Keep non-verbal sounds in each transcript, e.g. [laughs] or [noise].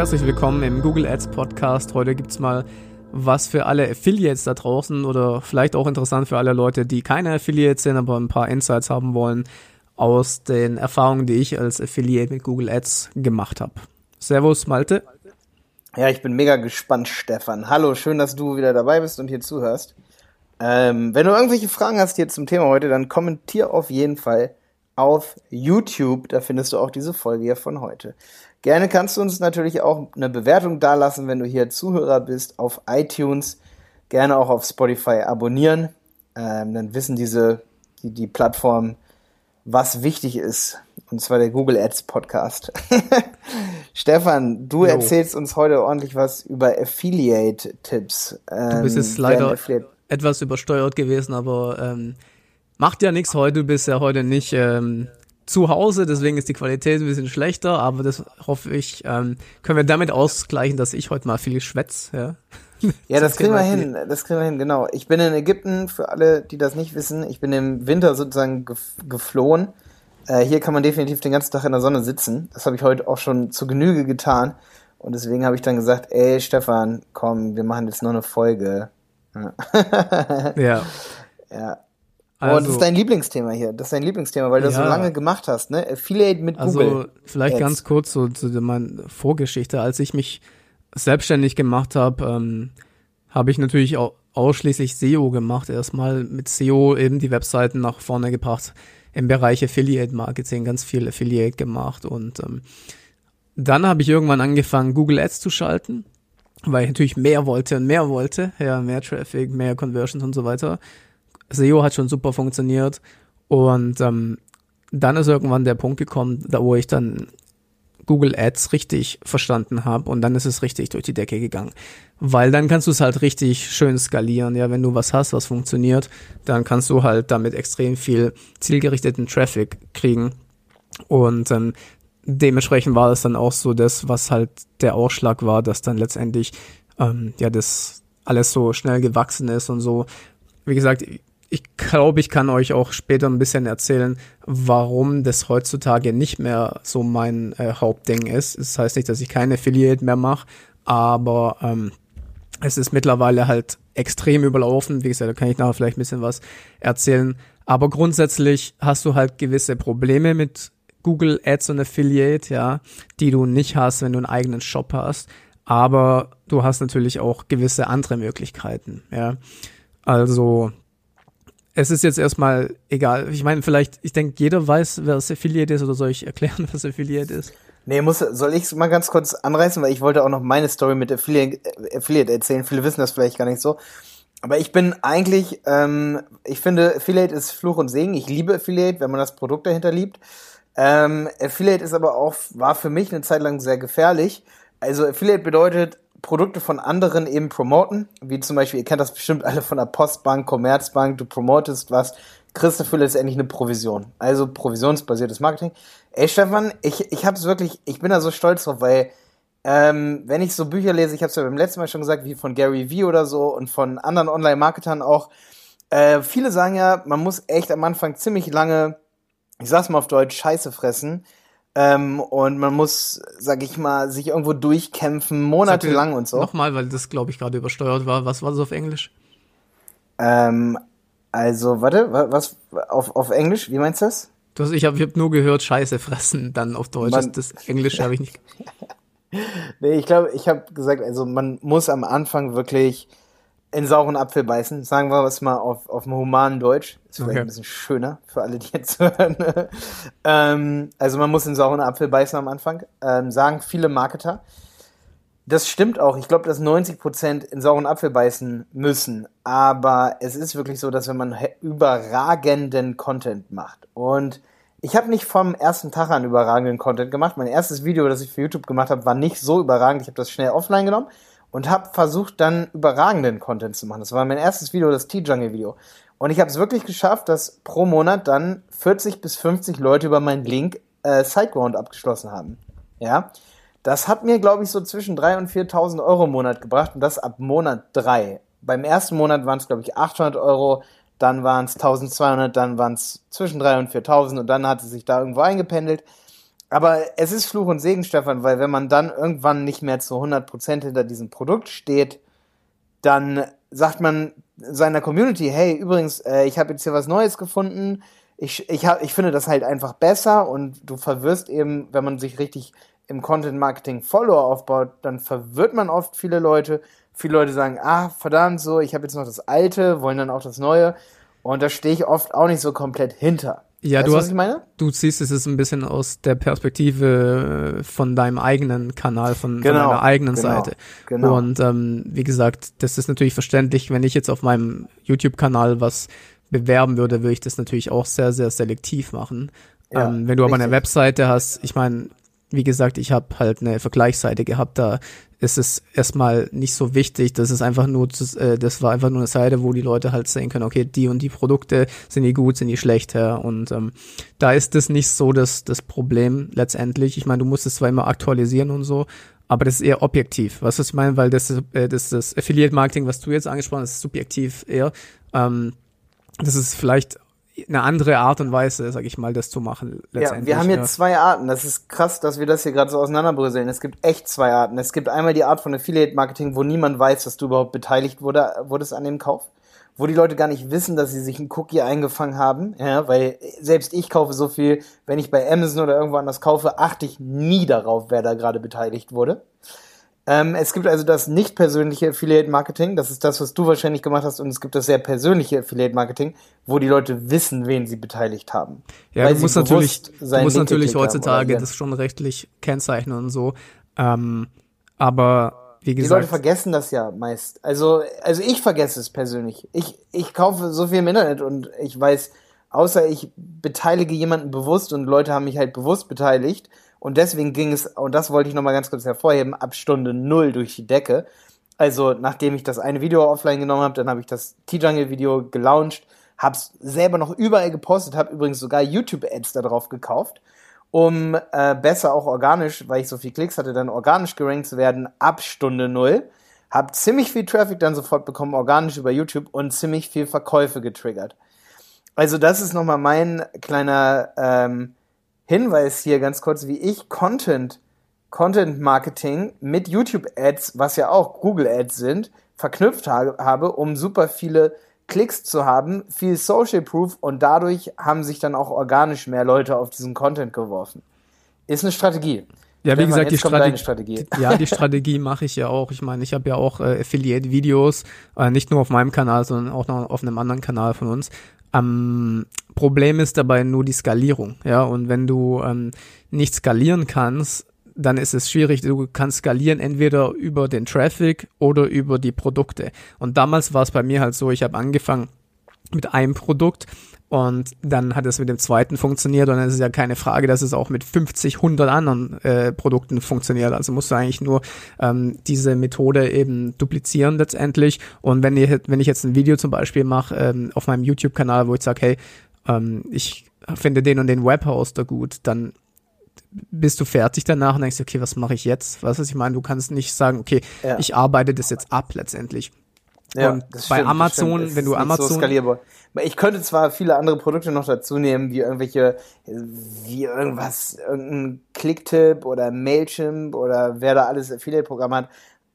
Herzlich willkommen im Google Ads Podcast. Heute gibt's mal was für alle Affiliates da draußen oder vielleicht auch interessant für alle Leute, die keine Affiliates sind, aber ein paar Insights haben wollen aus den Erfahrungen, die ich als Affiliate mit Google Ads gemacht habe. Servus, Malte. Ja, ich bin mega gespannt, Stefan. Hallo, schön, dass du wieder dabei bist und hier zuhörst. Ähm, wenn du irgendwelche Fragen hast hier zum Thema heute, dann kommentier auf jeden Fall auf YouTube. Da findest du auch diese Folge hier von heute. Gerne kannst du uns natürlich auch eine Bewertung dalassen, wenn du hier Zuhörer bist, auf iTunes. Gerne auch auf Spotify abonnieren. Ähm, dann wissen diese, die, die Plattform, was wichtig ist. Und zwar der Google Ads Podcast. [laughs] Stefan, du jo. erzählst uns heute ordentlich was über Affiliate-Tipps. Ähm, du bist jetzt ähm, leider etwas übersteuert gewesen, aber ähm, macht ja nichts heute. Du bist ja heute nicht ähm, zu Hause, deswegen ist die Qualität ein bisschen schlechter, aber das hoffe ich, ähm, können wir damit ausgleichen, dass ich heute mal viel schwätze. Ja, ja das kriegen wir hin, das kriegen wir hin, genau. Ich bin in Ägypten, für alle, die das nicht wissen, ich bin im Winter sozusagen geflohen. Äh, hier kann man definitiv den ganzen Tag in der Sonne sitzen. Das habe ich heute auch schon zu Genüge getan. Und deswegen habe ich dann gesagt, ey Stefan, komm, wir machen jetzt noch eine Folge. ja. Ja. [laughs] Also, oh, das ist dein Lieblingsthema hier. Das ist dein Lieblingsthema, weil du ja, das so lange gemacht hast, ne? Affiliate mit also, Google. Also vielleicht Ads. ganz kurz so zu meiner Vorgeschichte. Als ich mich selbstständig gemacht habe, ähm, habe ich natürlich auch ausschließlich SEO gemacht. Erstmal mit SEO eben die Webseiten nach vorne gebracht. Im Bereich Affiliate Marketing ganz viel Affiliate gemacht und ähm, dann habe ich irgendwann angefangen, Google Ads zu schalten, weil ich natürlich mehr wollte und mehr wollte. Ja, mehr Traffic, mehr Conversions und so weiter. SEO hat schon super funktioniert. Und ähm, dann ist irgendwann der Punkt gekommen, da wo ich dann Google Ads richtig verstanden habe und dann ist es richtig durch die Decke gegangen. Weil dann kannst du es halt richtig schön skalieren. Ja, wenn du was hast, was funktioniert, dann kannst du halt damit extrem viel zielgerichteten Traffic kriegen. Und ähm, dementsprechend war es dann auch so das, was halt der Ausschlag war, dass dann letztendlich ähm, ja das alles so schnell gewachsen ist und so. Wie gesagt, ich glaube, ich kann euch auch später ein bisschen erzählen, warum das heutzutage nicht mehr so mein äh, Hauptding ist. Das heißt nicht, dass ich keine Affiliate mehr mache, aber ähm, es ist mittlerweile halt extrem überlaufen. Wie gesagt, da kann ich nachher vielleicht ein bisschen was erzählen. Aber grundsätzlich hast du halt gewisse Probleme mit Google Ads und Affiliate, ja, die du nicht hast, wenn du einen eigenen Shop hast. Aber du hast natürlich auch gewisse andere Möglichkeiten, ja. Also es ist jetzt erstmal egal. Ich meine, vielleicht, ich denke, jeder weiß, wer das Affiliate ist, oder soll ich erklären, [laughs] was Affiliate ist? Nee, muss, soll ich es mal ganz kurz anreißen, weil ich wollte auch noch meine Story mit Affiliate, Affiliate erzählen. Viele wissen das vielleicht gar nicht so. Aber ich bin eigentlich, ähm, ich finde, Affiliate ist Fluch und Segen. Ich liebe Affiliate, wenn man das Produkt dahinter liebt. Ähm, Affiliate ist aber auch, war für mich eine Zeit lang sehr gefährlich. Also Affiliate bedeutet, Produkte von anderen eben promoten, wie zum Beispiel, ihr kennt das bestimmt alle von der Postbank, Commerzbank, du promotest was, kriegst dafür letztendlich eine Provision. Also provisionsbasiertes Marketing. Ey Stefan, ich, ich hab's wirklich, ich bin da so stolz drauf, weil ähm, wenn ich so Bücher lese, ich habe es ja beim letzten Mal schon gesagt, wie von Gary Vee oder so und von anderen Online-Marketern auch, äh, viele sagen ja, man muss echt am Anfang ziemlich lange, ich sag's mal auf Deutsch, Scheiße fressen, ähm, und man muss, sag ich mal, sich irgendwo durchkämpfen, monatelang und so. Nochmal, weil das, glaube ich, gerade übersteuert war. Was war das auf Englisch? Ähm, also, warte, was, auf, auf Englisch, wie meinst du das? das ich habe ich hab nur gehört, Scheiße fressen, dann auf Deutsch. Man, das, das Englische habe ich nicht. [laughs] nee, ich glaube, ich habe gesagt, also man muss am Anfang wirklich in sauren Apfel beißen, sagen wir es mal auf, auf dem humanen Deutsch. Ist vielleicht okay. ein bisschen schöner für alle, die jetzt [laughs] hören. ähm, also man muss in sauren Apfel beißen am Anfang, ähm, sagen viele Marketer. Das stimmt auch. Ich glaube, dass 90 Prozent in sauren Apfel beißen müssen. Aber es ist wirklich so, dass wenn man überragenden Content macht und ich habe nicht vom ersten Tag an überragenden Content gemacht. Mein erstes Video, das ich für YouTube gemacht habe, war nicht so überragend. Ich habe das schnell offline genommen und habe versucht dann überragenden Content zu machen. Das war mein erstes Video, das T-Jungle-Video. Und ich habe es wirklich geschafft, dass pro Monat dann 40 bis 50 Leute über meinen Link äh, Sideground abgeschlossen haben. Ja, das hat mir, glaube ich, so zwischen 3.000 und 4.000 Euro im Monat gebracht und das ab Monat 3. Beim ersten Monat waren es, glaube ich, 800 Euro, dann waren es 1.200, dann waren es zwischen 3.000 und 4.000 und dann hat es sich da irgendwo eingependelt. Aber es ist Fluch und Segen, Stefan, weil wenn man dann irgendwann nicht mehr zu 100% hinter diesem Produkt steht, dann sagt man seiner Community, hey, übrigens, äh, ich habe jetzt hier was Neues gefunden, ich, ich, hab, ich finde das halt einfach besser und du verwirrst eben, wenn man sich richtig im Content Marketing Follower aufbaut, dann verwirrt man oft viele Leute. Viele Leute sagen, ah, verdammt, so, ich habe jetzt noch das Alte, wollen dann auch das Neue. Und da stehe ich oft auch nicht so komplett hinter. Ja, weißt du hast, du siehst es ist ein bisschen aus der Perspektive von deinem eigenen Kanal, von, genau, von deiner eigenen genau, Seite. Genau. Und ähm, wie gesagt, das ist natürlich verständlich, wenn ich jetzt auf meinem YouTube-Kanal was bewerben würde, würde ich das natürlich auch sehr, sehr selektiv machen. Ja, ähm, wenn du aber eine Webseite hast, ich meine, wie gesagt, ich habe halt eine Vergleichsseite gehabt, da ist es erstmal nicht so wichtig. Das ist einfach nur, äh, das war einfach nur eine Seite, wo die Leute halt sehen können, okay, die und die Produkte sind die gut, sind die schlecht, ja. Und ähm, da ist das nicht so das, das Problem letztendlich. Ich meine, du musst es zwar immer aktualisieren und so, aber das ist eher objektiv. Was ich meine, weil das, äh, das, das Affiliate Marketing, was du jetzt angesprochen hast, ist subjektiv eher. Ähm, das ist vielleicht eine andere Art und Weise, sag ich mal, das zu machen. Ja, wir haben hier ja. zwei Arten. Das ist krass, dass wir das hier gerade so auseinanderbröseln. Es gibt echt zwei Arten. Es gibt einmal die Art von Affiliate Marketing, wo niemand weiß, dass du überhaupt beteiligt wurde, wurdest an dem Kauf. Wo die Leute gar nicht wissen, dass sie sich einen Cookie eingefangen haben. Ja, weil selbst ich kaufe so viel, wenn ich bei Amazon oder irgendwo anders kaufe, achte ich nie darauf, wer da gerade beteiligt wurde. Ähm, es gibt also das nicht persönliche Affiliate Marketing, das ist das, was du wahrscheinlich gemacht hast, und es gibt das sehr persönliche Affiliate Marketing, wo die Leute wissen, wen sie beteiligt haben. Ja, du musst natürlich, du musst natürlich heutzutage das schon rechtlich kennzeichnen und so. Ähm, aber wie gesagt. Die Leute vergessen das ja meist. Also, also ich vergesse es persönlich. Ich, ich kaufe so viel im Internet und ich weiß, außer ich beteilige jemanden bewusst und Leute haben mich halt bewusst beteiligt, und deswegen ging es, und das wollte ich nochmal ganz kurz hervorheben, ab Stunde null durch die Decke. Also, nachdem ich das eine Video offline genommen habe, dann habe ich das T-Jungle-Video gelauncht, hab's selber noch überall gepostet, habe übrigens sogar YouTube-Ads da drauf gekauft, um äh, besser auch organisch, weil ich so viel Klicks hatte, dann organisch gerankt zu werden, ab Stunde null. Hab ziemlich viel Traffic dann sofort bekommen, organisch über YouTube und ziemlich viel Verkäufe getriggert. Also das ist nochmal mein kleiner ähm, Hinweis hier ganz kurz, wie ich Content, Content Marketing mit YouTube Ads, was ja auch Google Ads sind, verknüpft habe, um super viele Klicks zu haben, viel Social Proof und dadurch haben sich dann auch organisch mehr Leute auf diesen Content geworfen. Ist eine Strategie. Ja, wie gesagt, die Strate Strategie. Ja, die Strategie mache ich ja auch. Ich meine, ich habe ja auch äh, Affiliate-Videos, äh, nicht nur auf meinem Kanal, sondern auch noch auf einem anderen Kanal von uns. Ähm, Problem ist dabei nur die Skalierung, ja. Und wenn du ähm, nicht skalieren kannst, dann ist es schwierig. Du kannst skalieren entweder über den Traffic oder über die Produkte. Und damals war es bei mir halt so, ich habe angefangen mit einem Produkt und dann hat es mit dem zweiten funktioniert und dann ist es ja keine Frage, dass es auch mit 50, 100 anderen äh, Produkten funktioniert. Also musst du eigentlich nur ähm, diese Methode eben duplizieren letztendlich. Und wenn, ihr, wenn ich jetzt ein Video zum Beispiel mache ähm, auf meinem YouTube-Kanal, wo ich sage, hey, ähm, ich finde den und den Webhoster gut, dann bist du fertig danach und denkst, okay, was mache ich jetzt? Was ist, ich meine, du kannst nicht sagen, okay, ja. ich arbeite das jetzt ab letztendlich. Ja, und bei stimmt, Amazon, wenn du Amazon. So skalierbar. Ich könnte zwar viele andere Produkte noch dazu nehmen, wie irgendwelche, wie irgendwas, irgendein Clicktip oder Mailchimp oder wer da alles Affiliate-Programm hat,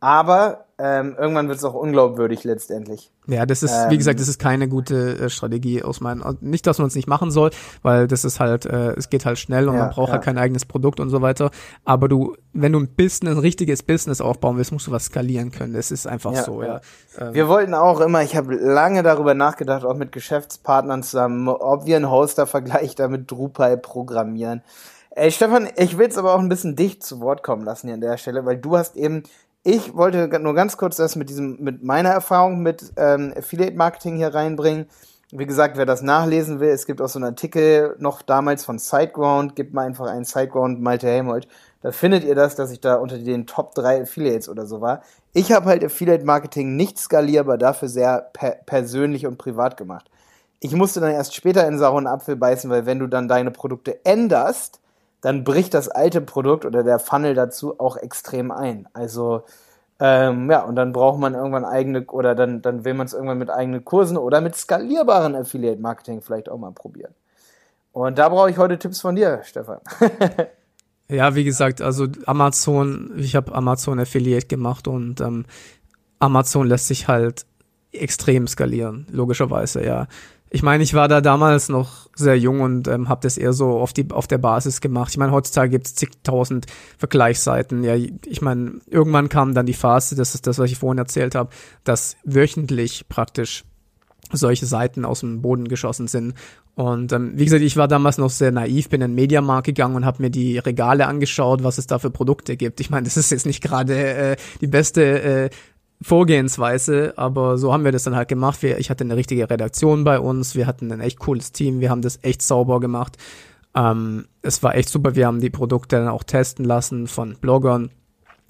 aber ähm, irgendwann wird es auch unglaubwürdig letztendlich. Ja, das ist, ähm, wie gesagt, das ist keine gute äh, Strategie aus meinen. Nicht, dass man es nicht machen soll, weil das ist halt, äh, es geht halt schnell und ja, man braucht ja. halt kein eigenes Produkt und so weiter. Aber du, wenn du ein Business, ein richtiges Business aufbauen willst, musst du was skalieren können. Das ist einfach ja, so, ja. Ähm, wir wollten auch immer, ich habe lange darüber nachgedacht, auch mit Geschäftspartnern zusammen, ob wir einen Hoster-Vergleich damit Drupal programmieren. Ey, Stefan, ich will es aber auch ein bisschen dicht zu Wort kommen lassen hier an der Stelle, weil du hast eben ich wollte nur ganz kurz das mit diesem, mit meiner Erfahrung mit ähm, Affiliate Marketing hier reinbringen. Wie gesagt, wer das nachlesen will, es gibt auch so einen Artikel noch damals von SiteGround, gibt mal einfach einen SiteGround Malte Helmold. Da findet ihr das, dass ich da unter den Top 3 Affiliates oder so war. Ich habe halt Affiliate Marketing nicht skalierbar, dafür sehr per persönlich und privat gemacht. Ich musste dann erst später in sauren Apfel beißen, weil wenn du dann deine Produkte änderst, dann bricht das alte Produkt oder der Funnel dazu auch extrem ein. Also ähm, ja, und dann braucht man irgendwann eigene oder dann, dann will man es irgendwann mit eigenen Kursen oder mit skalierbaren Affiliate-Marketing vielleicht auch mal probieren. Und da brauche ich heute Tipps von dir, Stefan. [laughs] Ja, wie gesagt, also Amazon, ich habe Amazon Affiliate gemacht und ähm, Amazon lässt sich halt extrem skalieren, logischerweise, ja. Ich meine, ich war da damals noch sehr jung und ähm, habe das eher so auf, die, auf der Basis gemacht. Ich meine, heutzutage gibt es zigtausend Vergleichsseiten. Ja, ich meine, irgendwann kam dann die Phase, das ist das, was ich vorhin erzählt habe, dass wöchentlich praktisch solche Seiten aus dem Boden geschossen sind. Und ähm, wie gesagt, ich war damals noch sehr naiv, bin in den Mediamarkt gegangen und habe mir die Regale angeschaut, was es da für Produkte gibt. Ich meine, das ist jetzt nicht gerade äh, die beste äh, Vorgehensweise, aber so haben wir das dann halt gemacht. Wir, ich hatte eine richtige Redaktion bei uns, wir hatten ein echt cooles Team, wir haben das echt sauber gemacht. Ähm, es war echt super, wir haben die Produkte dann auch testen lassen von Bloggern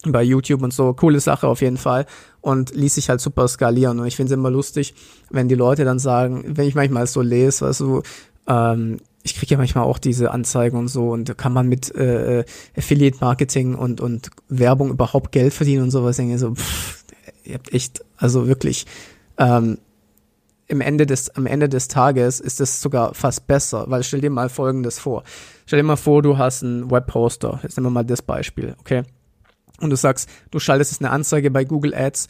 bei YouTube und so. Coole Sache auf jeden Fall und ließ sich halt super skalieren. Und ich finde es immer lustig, wenn die Leute dann sagen, wenn ich manchmal so lese, weißt du, ähm, ich kriege ja manchmal auch diese Anzeigen und so und kann man mit äh, Affiliate Marketing und und Werbung überhaupt Geld verdienen und sowas. Denke so, pff, ihr habt echt, also wirklich ähm, im Ende des, am Ende des Tages ist es sogar fast besser, weil stell dir mal Folgendes vor. Stell dir mal vor, du hast einen Webposter. Jetzt nehmen wir mal das Beispiel, okay? und du sagst, du schaltest jetzt eine Anzeige bei Google Ads,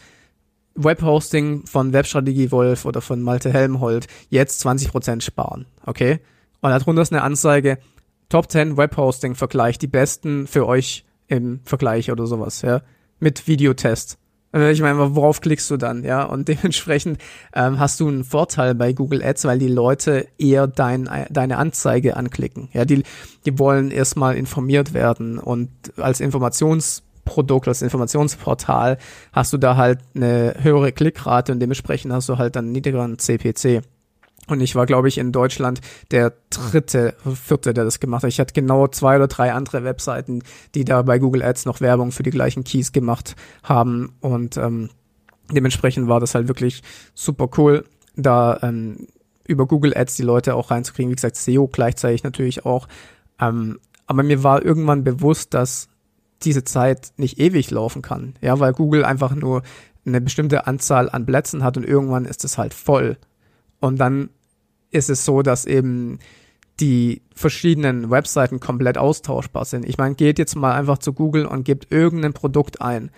Webhosting von Webstrategie Wolf oder von Malte Helmholt, jetzt 20% sparen, okay? Und darunter ist eine Anzeige, Top 10 Webhosting Vergleich, die besten für euch im Vergleich oder sowas, ja, mit Videotest. Äh, ich meine, worauf klickst du dann, ja? Und dementsprechend ähm, hast du einen Vorteil bei Google Ads, weil die Leute eher dein, deine Anzeige anklicken. Ja, die, die wollen erstmal informiert werden und als Informations Produkt, als Informationsportal, hast du da halt eine höhere Klickrate und dementsprechend hast du halt dann niedrigeren CPC. Und ich war, glaube ich, in Deutschland der dritte, vierte, der das gemacht hat. Ich hatte genau zwei oder drei andere Webseiten, die da bei Google Ads noch Werbung für die gleichen Keys gemacht haben. Und ähm, dementsprechend war das halt wirklich super cool, da ähm, über Google Ads die Leute auch reinzukriegen. Wie gesagt, SEO gleichzeitig natürlich auch. Ähm, aber mir war irgendwann bewusst, dass diese Zeit nicht ewig laufen kann. Ja, weil Google einfach nur eine bestimmte Anzahl an Plätzen hat und irgendwann ist es halt voll. Und dann ist es so, dass eben die verschiedenen Webseiten komplett austauschbar sind. Ich meine, geht jetzt mal einfach zu Google und gebt irgendein Produkt ein.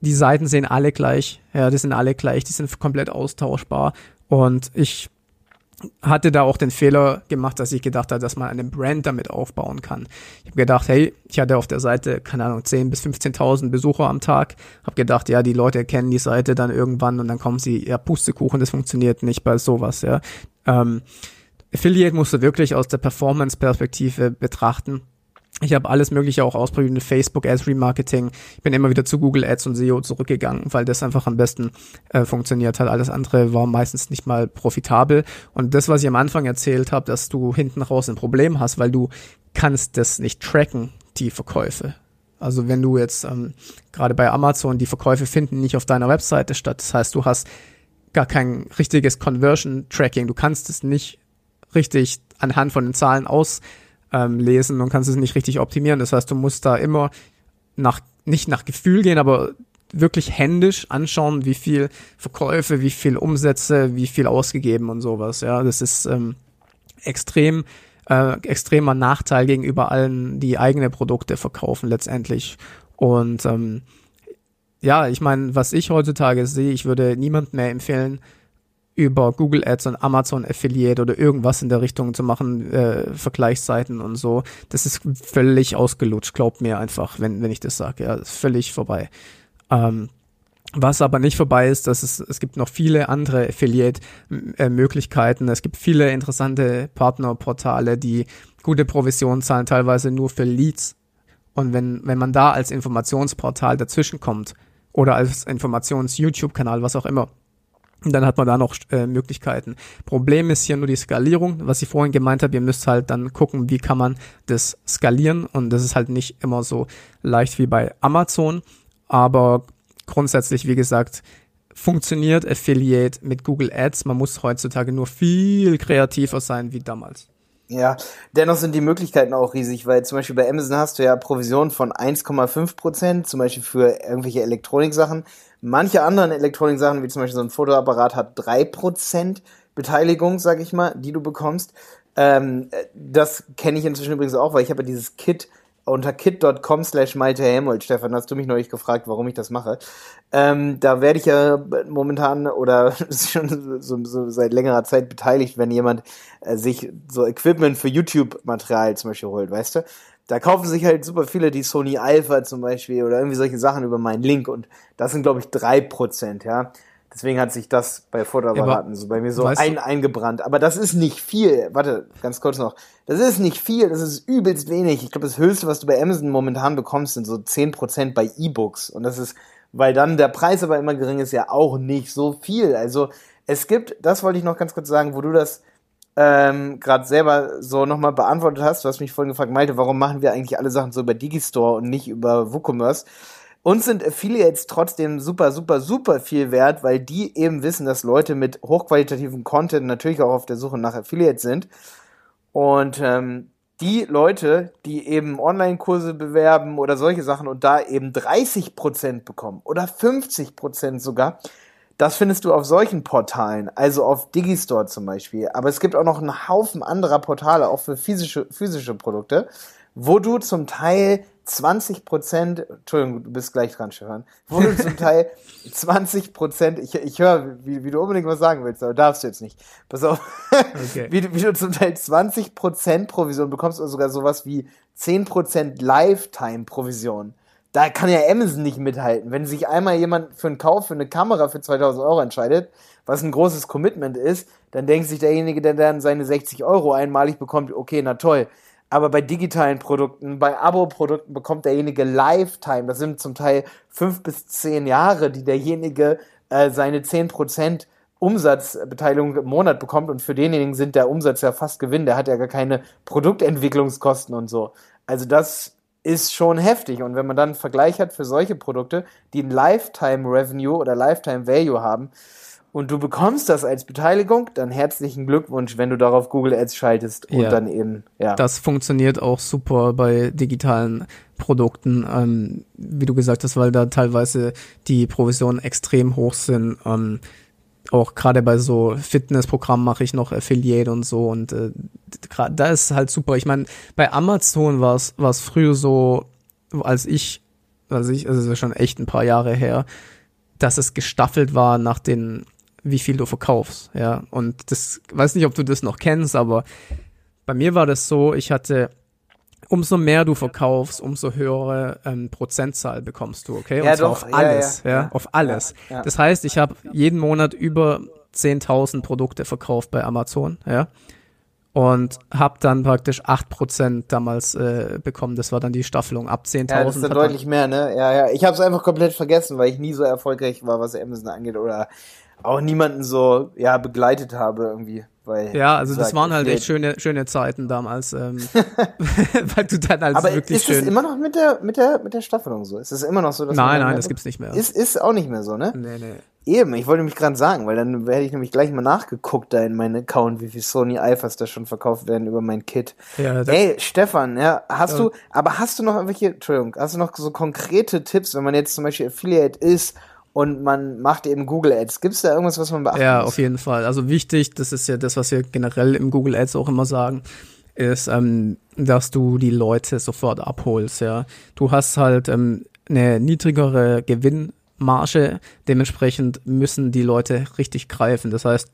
Die Seiten sehen alle gleich, ja, die sind alle gleich, die sind komplett austauschbar. Und ich hatte da auch den Fehler gemacht, dass ich gedacht habe, dass man eine Brand damit aufbauen kann. Ich habe gedacht, hey, ich hatte auf der Seite, keine Ahnung, 10.000 bis 15.000 Besucher am Tag. Habe gedacht, ja, die Leute kennen die Seite dann irgendwann und dann kommen sie, ja, Pustekuchen, das funktioniert nicht bei sowas, ja. Ähm, Affiliate musst du wirklich aus der Performance-Perspektive betrachten. Ich habe alles Mögliche auch ausprobiert mit Facebook Ads Remarketing. Ich bin immer wieder zu Google Ads und SEO zurückgegangen, weil das einfach am besten äh, funktioniert hat. Alles andere war meistens nicht mal profitabel. Und das, was ich am Anfang erzählt habe, dass du hinten raus ein Problem hast, weil du kannst das nicht tracken, die Verkäufe. Also wenn du jetzt ähm, gerade bei Amazon die Verkäufe finden nicht auf deiner Webseite statt, das heißt, du hast gar kein richtiges Conversion Tracking. Du kannst es nicht richtig anhand von den Zahlen aus ähm, lesen und kannst es nicht richtig optimieren. Das heißt, du musst da immer nach, nicht nach Gefühl gehen, aber wirklich händisch anschauen, wie viel Verkäufe, wie viel Umsätze, wie viel ausgegeben und sowas. Ja, das ist ähm, extrem äh, extremer Nachteil gegenüber allen, die eigene Produkte verkaufen letztendlich. Und ähm, ja, ich meine, was ich heutzutage sehe, ich würde niemand mehr empfehlen, über Google Ads und Amazon Affiliate oder irgendwas in der Richtung zu machen, äh, Vergleichsseiten und so. Das ist völlig ausgelutscht, glaubt mir einfach, wenn, wenn ich das sage. Ja, ist völlig vorbei. Ähm, was aber nicht vorbei ist, dass es, es gibt noch viele andere Affiliate-Möglichkeiten. Es gibt viele interessante Partnerportale, die gute Provisionen zahlen, teilweise nur für Leads. Und wenn, wenn man da als Informationsportal dazwischen kommt oder als Informations-YouTube-Kanal, was auch immer, und dann hat man da noch äh, Möglichkeiten. Problem ist hier nur die Skalierung, was ich vorhin gemeint habe. Ihr müsst halt dann gucken, wie kann man das skalieren. Und das ist halt nicht immer so leicht wie bei Amazon. Aber grundsätzlich, wie gesagt, funktioniert Affiliate mit Google Ads. Man muss heutzutage nur viel kreativer sein wie damals. Ja, dennoch sind die Möglichkeiten auch riesig, weil zum Beispiel bei Amazon hast du ja Provisionen von 1,5 Prozent, zum Beispiel für irgendwelche Elektroniksachen. Manche anderen Elektroniksachen, wie zum Beispiel so ein Fotoapparat, hat drei Prozent Beteiligung, sag ich mal, die du bekommst. Ähm, das kenne ich inzwischen übrigens auch, weil ich habe ja dieses Kit unter kit.com slash Malte Helmold. Stefan, hast du mich neulich gefragt, warum ich das mache. Ähm, da werde ich ja momentan oder [laughs] schon so, so seit längerer Zeit beteiligt, wenn jemand äh, sich so Equipment für YouTube-Material zum Beispiel holt, weißt du? Da kaufen sich halt super viele die Sony Alpha zum Beispiel oder irgendwie solche Sachen über meinen Link und das sind, glaube ich, drei Prozent, ja. Deswegen hat sich das bei Fotoapparaten so bei mir so ein, eingebrannt. Aber das ist nicht viel. Warte, ganz kurz noch. Das ist nicht viel, das ist übelst wenig. Ich glaube, das Höchste, was du bei Amazon momentan bekommst, sind so zehn Prozent bei E-Books. Und das ist, weil dann der Preis aber immer gering ist, ja auch nicht so viel. Also es gibt, das wollte ich noch ganz kurz sagen, wo du das ähm, gerade selber so nochmal beantwortet hast. Du hast mich vorhin gefragt, Malte, warum machen wir eigentlich alle Sachen so über Digistore und nicht über WooCommerce? Uns sind Affiliates trotzdem super, super, super viel wert, weil die eben wissen, dass Leute mit hochqualitativen Content natürlich auch auf der Suche nach Affiliates sind. Und ähm, die Leute, die eben Online-Kurse bewerben oder solche Sachen und da eben 30% bekommen oder 50% sogar, das findest du auf solchen Portalen, also auf Digistore zum Beispiel. Aber es gibt auch noch einen Haufen anderer Portale, auch für physische, physische Produkte, wo du zum Teil 20 Prozent, Entschuldigung, du bist gleich dran, Stefan, wo du zum Teil [laughs] 20 Prozent, ich, ich höre, wie, wie du unbedingt was sagen willst, aber darfst du jetzt nicht. Pass auf, okay. [laughs] wie, wie du zum Teil 20 Prozent Provision bekommst oder sogar sowas wie 10 Prozent Lifetime-Provision. Da kann ja Amazon nicht mithalten. Wenn sich einmal jemand für einen Kauf für eine Kamera für 2000 Euro entscheidet, was ein großes Commitment ist, dann denkt sich derjenige, der dann seine 60 Euro einmalig bekommt, okay, na toll, aber bei digitalen Produkten, bei Abo-Produkten bekommt derjenige Lifetime. Das sind zum Teil fünf bis zehn Jahre, die derjenige äh, seine zehn Prozent Umsatzbeteiligung im Monat bekommt und für denjenigen sind der Umsatz ja fast Gewinn, der hat ja gar keine Produktentwicklungskosten und so. Also das ist schon heftig und wenn man dann einen Vergleich hat für solche Produkte, die ein Lifetime Revenue oder Lifetime Value haben, und du bekommst das als Beteiligung, dann herzlichen Glückwunsch, wenn du darauf Google Ads schaltest und ja, dann eben, ja. Das funktioniert auch super bei digitalen Produkten, ähm, wie du gesagt hast, weil da teilweise die Provisionen extrem hoch sind. Ähm, auch gerade bei so Fitnessprogrammen mache ich noch Affiliate und so und äh, da ist halt super. Ich meine, bei Amazon war es war es früher so, als ich, als ich, also schon echt ein paar Jahre her, dass es gestaffelt war nach den wie viel du verkaufst, ja. Und das, weiß nicht, ob du das noch kennst, aber bei mir war das so, ich hatte, umso mehr du verkaufst, umso höhere ähm, Prozentzahl bekommst du, okay? Und ja, zwar doch. auf alles, ja, ja, ja, auf alles. Das heißt, ich habe jeden Monat über 10.000 Produkte verkauft bei Amazon, ja. Und habe dann praktisch 8% damals äh, bekommen. Das war dann die Staffelung ab 10.000. Ja, das ist dann deutlich mehr, ne? Ja, ja. Ich habe es einfach komplett vergessen, weil ich nie so erfolgreich war, was Amazon angeht. Oder auch niemanden so ja begleitet habe irgendwie. Weil, ja, also das waren halt echt schöne, schöne Zeiten damals, ähm, [laughs] weil du dann als Aber wirklich ist schön. Ist immer noch mit der, mit der, mit der Staffelung so? Ist es immer noch so, dass Nein, nein, das gibt's nicht mehr. Ist, ist auch nicht mehr so, ne? Nee, nee. Eben, ich wollte mich gerade sagen, weil dann hätte ich nämlich gleich mal nachgeguckt da in meinen Account, wie viel Sony Alphas da schon verkauft werden über mein Kit. Ja, Ey, Stefan, ja, hast ja. du, aber hast du noch irgendwelche, Entschuldigung, hast du noch so konkrete Tipps, wenn man jetzt zum Beispiel Affiliate ist und man macht eben Google Ads. Gibt es da irgendwas, was man beachten Ja, muss? auf jeden Fall. Also wichtig, das ist ja das, was wir generell im Google Ads auch immer sagen, ist, ähm, dass du die Leute sofort abholst. Ja, du hast halt ähm, eine niedrigere Gewinnmarge, dementsprechend müssen die Leute richtig greifen. Das heißt,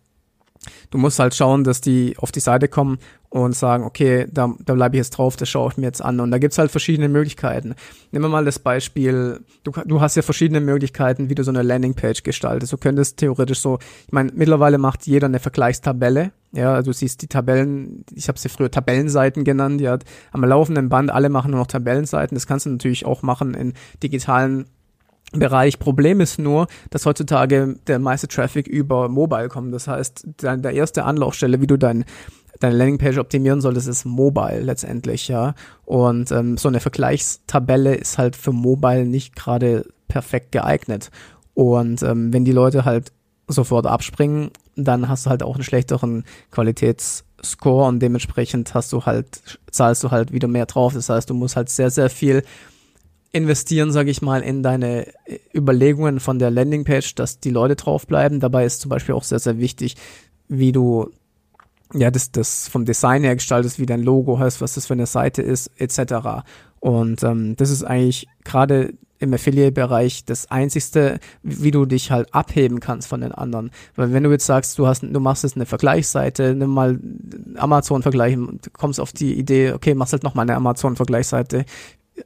Du musst halt schauen, dass die auf die Seite kommen und sagen, okay, da, da bleibe ich jetzt drauf, das schaue ich mir jetzt an. Und da gibt's halt verschiedene Möglichkeiten. Nehmen wir mal das Beispiel, du, du hast ja verschiedene Möglichkeiten, wie du so eine Landingpage gestaltest. Du könntest theoretisch so, ich meine, mittlerweile macht jeder eine Vergleichstabelle. Ja, du siehst die Tabellen, ich habe sie früher Tabellenseiten genannt, ja, am laufenden Band, alle machen nur noch Tabellenseiten. Das kannst du natürlich auch machen in digitalen Bereich. Problem ist nur, dass heutzutage der meiste Traffic über Mobile kommt. Das heißt, der erste Anlaufstelle, wie du dein deine Landingpage optimieren solltest, ist Mobile letztendlich, ja. Und ähm, so eine Vergleichstabelle ist halt für Mobile nicht gerade perfekt geeignet. Und ähm, wenn die Leute halt sofort abspringen, dann hast du halt auch einen schlechteren Qualitätsscore und dementsprechend hast du halt, zahlst du halt wieder mehr drauf. Das heißt, du musst halt sehr, sehr viel investieren, sage ich mal, in deine äh, Überlegungen von der Landingpage, dass die Leute draufbleiben. Dabei ist zum Beispiel auch sehr, sehr wichtig, wie du ja das, das vom Design her gestaltest, wie dein Logo heißt, was das für eine Seite ist, etc. Und ähm, das ist eigentlich gerade im Affiliate-Bereich das einzigste, wie du dich halt abheben kannst von den anderen. Weil wenn du jetzt sagst, du hast, du machst jetzt eine Vergleichsseite, nimm mal Amazon vergleichen, kommst auf die Idee, okay, machst halt nochmal eine Amazon-Vergleichsseite.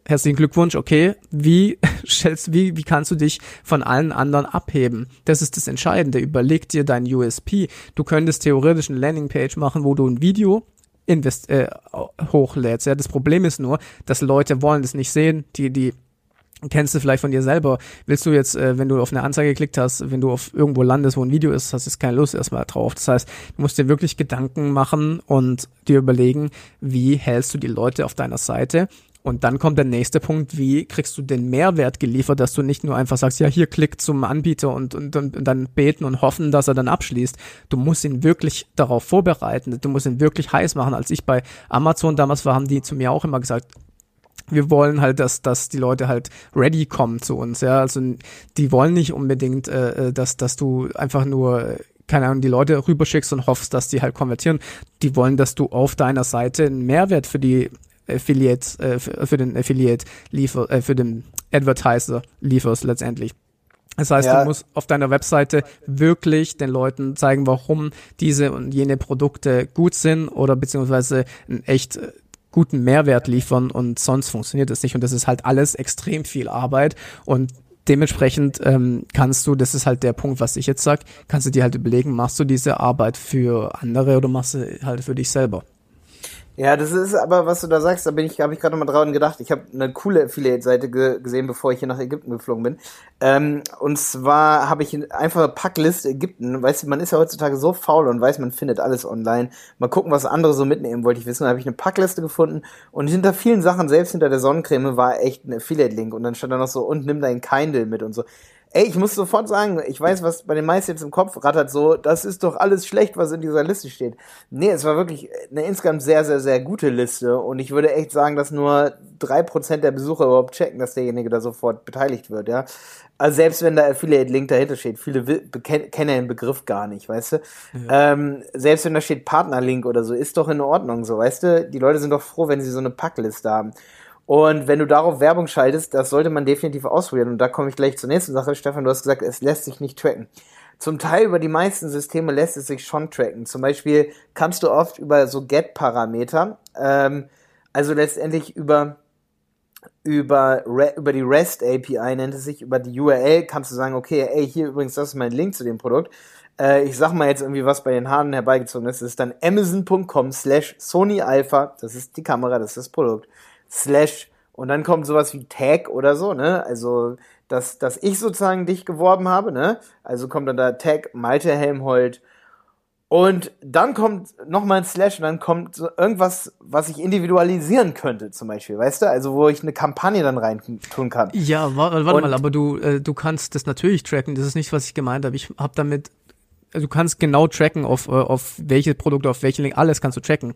Herzlichen Glückwunsch, okay. Wie [laughs] stellst, wie, wie kannst du dich von allen anderen abheben? Das ist das Entscheidende. Überleg dir dein USP. Du könntest theoretisch eine Landingpage machen, wo du ein Video invest, äh, hochlädst. Ja, das Problem ist nur, dass Leute wollen das nicht sehen. Die, die kennst du vielleicht von dir selber. Willst du jetzt, äh, wenn du auf eine Anzeige geklickt hast, wenn du auf irgendwo landest, wo ein Video ist, hast du jetzt keine Lust erstmal drauf. Das heißt, du musst dir wirklich Gedanken machen und dir überlegen, wie hältst du die Leute auf deiner Seite und dann kommt der nächste Punkt, wie kriegst du den Mehrwert geliefert, dass du nicht nur einfach sagst, ja, hier klick zum Anbieter und, und, und dann beten und hoffen, dass er dann abschließt. Du musst ihn wirklich darauf vorbereiten, du musst ihn wirklich heiß machen. Als ich bei Amazon damals war, haben die zu mir auch immer gesagt, wir wollen halt, dass, dass die Leute halt ready kommen zu uns, ja. Also die wollen nicht unbedingt, äh, äh dass, dass du einfach nur keine Ahnung, die Leute rüberschickst und hoffst, dass die halt konvertieren. Die wollen, dass du auf deiner Seite einen Mehrwert für die Affiliate, äh, für, den Affiliate liefer, äh, für den Advertiser lieferst letztendlich. Das heißt, ja. du musst auf deiner Webseite wirklich den Leuten zeigen, warum diese und jene Produkte gut sind oder beziehungsweise einen echt äh, guten Mehrwert liefern und sonst funktioniert das nicht. Und das ist halt alles extrem viel Arbeit und dementsprechend ähm, kannst du, das ist halt der Punkt, was ich jetzt sag, kannst du dir halt überlegen, machst du diese Arbeit für andere oder machst du halt für dich selber. Ja, das ist aber, was du da sagst, da bin ich, habe ich gerade mal dran gedacht. Ich habe eine coole Affiliate-Seite ge gesehen, bevor ich hier nach Ägypten geflogen bin. Ähm, und zwar habe ich einfach Packliste Ägypten. Weißt du, man ist ja heutzutage so faul und weiß, man findet alles online. Mal gucken, was andere so mitnehmen, wollte ich wissen. Da habe ich eine Packliste gefunden und hinter vielen Sachen, selbst hinter der Sonnencreme, war echt ein Affiliate-Link. Und dann stand da noch so, und nimm dein Kindle mit und so. Ey, ich muss sofort sagen, ich weiß, was bei den meisten jetzt im Kopf rattert, so, das ist doch alles schlecht, was in dieser Liste steht. Nee, es war wirklich eine insgesamt sehr, sehr, sehr gute Liste und ich würde echt sagen, dass nur drei Prozent der Besucher überhaupt checken, dass derjenige da sofort beteiligt wird, ja. Also selbst wenn da Affiliate-Link dahinter steht, viele kennen den Begriff gar nicht, weißt du. Ja. Ähm, selbst wenn da steht Partnerlink oder so, ist doch in Ordnung, so, weißt du. Die Leute sind doch froh, wenn sie so eine Packliste haben. Und wenn du darauf Werbung schaltest, das sollte man definitiv ausprobieren. Und da komme ich gleich zur nächsten Sache. Stefan, du hast gesagt, es lässt sich nicht tracken. Zum Teil über die meisten Systeme lässt es sich schon tracken. Zum Beispiel kannst du oft über so Get-Parameter, ähm, also letztendlich über über, über die REST API nennt es sich, über die URL kannst du sagen, okay, ey, hier übrigens, das ist mein Link zu dem Produkt. Äh, ich sag mal jetzt irgendwie, was bei den Haaren herbeigezogen ist. Das ist dann amazon.com slash Sony Alpha, das ist die Kamera, das ist das Produkt slash und dann kommt sowas wie Tag oder so, ne? Also, dass, dass ich sozusagen dich geworben habe, ne? Also kommt dann da Tag Malte Helmholt und dann kommt nochmal ein Slash und dann kommt so irgendwas, was ich individualisieren könnte, zum Beispiel, weißt du? Also wo ich eine Kampagne dann rein tun kann. Ja, warte, warte mal, aber du, äh, du kannst das natürlich tracken. Das ist nicht, was ich gemeint habe. Ich habe damit, also du kannst genau tracken, auf, äh, auf welche Produkte, auf welche Link, alles kannst du tracken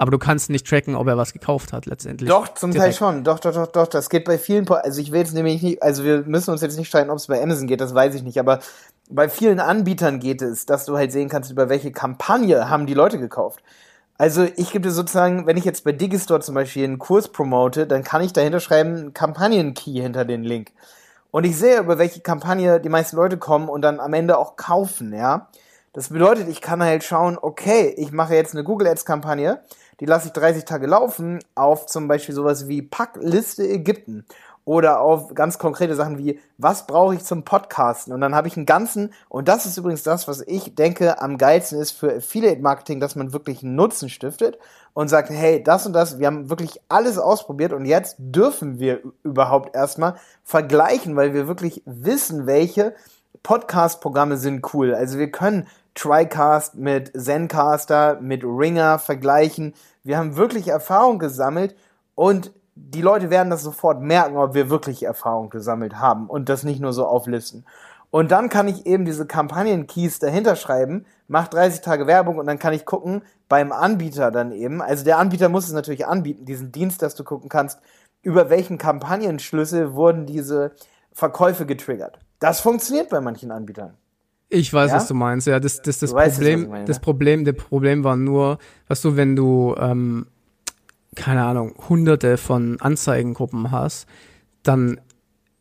aber du kannst nicht tracken, ob er was gekauft hat letztendlich. Doch, zum direkt. Teil schon. Doch, doch, doch, doch. Das geht bei vielen, also ich will jetzt nämlich nicht, also wir müssen uns jetzt nicht streiten, ob es bei Amazon geht, das weiß ich nicht, aber bei vielen Anbietern geht es, dass du halt sehen kannst, über welche Kampagne haben die Leute gekauft. Also ich gebe dir sozusagen, wenn ich jetzt bei Digistore zum Beispiel einen Kurs promote, dann kann ich dahinter schreiben, Kampagnen-Key hinter den Link. Und ich sehe, über welche Kampagne die meisten Leute kommen und dann am Ende auch kaufen, ja. Das bedeutet, ich kann halt schauen, okay, ich mache jetzt eine Google Ads Kampagne, die lasse ich 30 Tage laufen auf zum Beispiel sowas wie Packliste Ägypten oder auf ganz konkrete Sachen wie, was brauche ich zum Podcasten? Und dann habe ich einen ganzen, und das ist übrigens das, was ich denke am geilsten ist für Affiliate Marketing, dass man wirklich Nutzen stiftet und sagt, hey, das und das, wir haben wirklich alles ausprobiert und jetzt dürfen wir überhaupt erstmal vergleichen, weil wir wirklich wissen, welche Podcast-Programme sind cool. Also wir können TriCast mit Zencaster, mit Ringer vergleichen. Wir haben wirklich Erfahrung gesammelt und die Leute werden das sofort merken, ob wir wirklich Erfahrung gesammelt haben und das nicht nur so auflisten. Und dann kann ich eben diese Kampagnen-Keys dahinter schreiben, mach 30 Tage Werbung und dann kann ich gucken beim Anbieter dann eben. Also der Anbieter muss es natürlich anbieten, diesen Dienst, dass du gucken kannst, über welchen Kampagnenschlüssel wurden diese Verkäufe getriggert. Das funktioniert bei manchen Anbietern. Ich weiß, ja? was du meinst. Ja, das, das, das Problem, meine, das Problem, der Problem war nur, weißt du, wenn du, ähm, keine Ahnung, hunderte von Anzeigengruppen hast, dann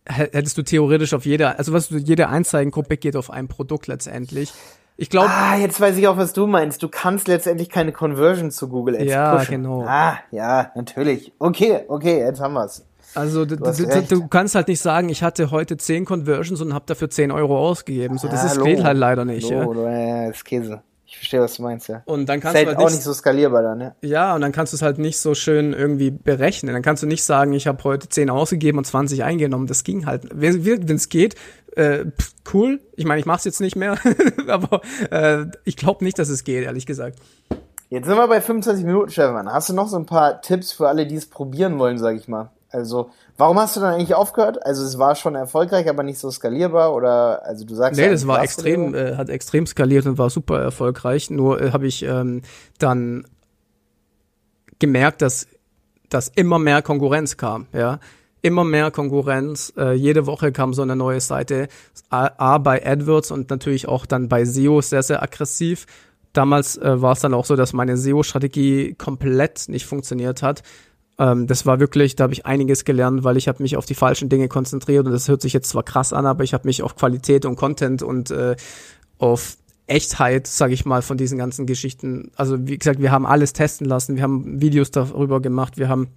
hättest du theoretisch auf jeder, also was du, jede Anzeigengruppe geht auf ein Produkt letztendlich. Ich glaube. Ah, jetzt weiß ich auch, was du meinst. Du kannst letztendlich keine Conversion zu Google Ads ja, pushen. genau. Ah, ja, natürlich. Okay, okay, jetzt haben wir's. Also du, du, du, kannst halt nicht sagen, ich hatte heute 10 Conversions und habe dafür 10 Euro ausgegeben. So, das ja, ist, geht halt leider nicht. Lo, ja. das ist Käse. Ich verstehe, was du meinst, ja. Und dann kannst ist halt du halt auch nicht, nicht so skalierbar dann, ja. Ja, und dann kannst du es halt nicht so schön irgendwie berechnen. Dann kannst du nicht sagen, ich habe heute 10 ausgegeben und 20 eingenommen. Das ging halt. Wenn es geht, äh, pff, cool. Ich meine, ich mache es jetzt nicht mehr, [laughs] aber äh, ich glaube nicht, dass es geht, ehrlich gesagt. Jetzt sind wir bei 25 Minuten, Stefan. Hast du noch so ein paar Tipps für alle, die es probieren wollen, sag ich mal? Also, warum hast du dann eigentlich aufgehört? Also, es war schon erfolgreich, aber nicht so skalierbar oder, also du sagst. Nee, das war extrem, äh, hat extrem skaliert und war super erfolgreich. Nur äh, habe ich ähm, dann gemerkt, dass, dass immer mehr Konkurrenz kam, ja. Immer mehr Konkurrenz. Äh, jede Woche kam so eine neue Seite. A, A bei AdWords und natürlich auch dann bei SEO sehr, sehr aggressiv. Damals äh, war es dann auch so, dass meine SEO-Strategie komplett nicht funktioniert hat ähm, das war wirklich, da habe ich einiges gelernt, weil ich habe mich auf die falschen Dinge konzentriert und das hört sich jetzt zwar krass an, aber ich habe mich auf Qualität und Content und äh, auf Echtheit, sage ich mal, von diesen ganzen Geschichten. Also wie gesagt, wir haben alles testen lassen, wir haben Videos darüber gemacht, wir haben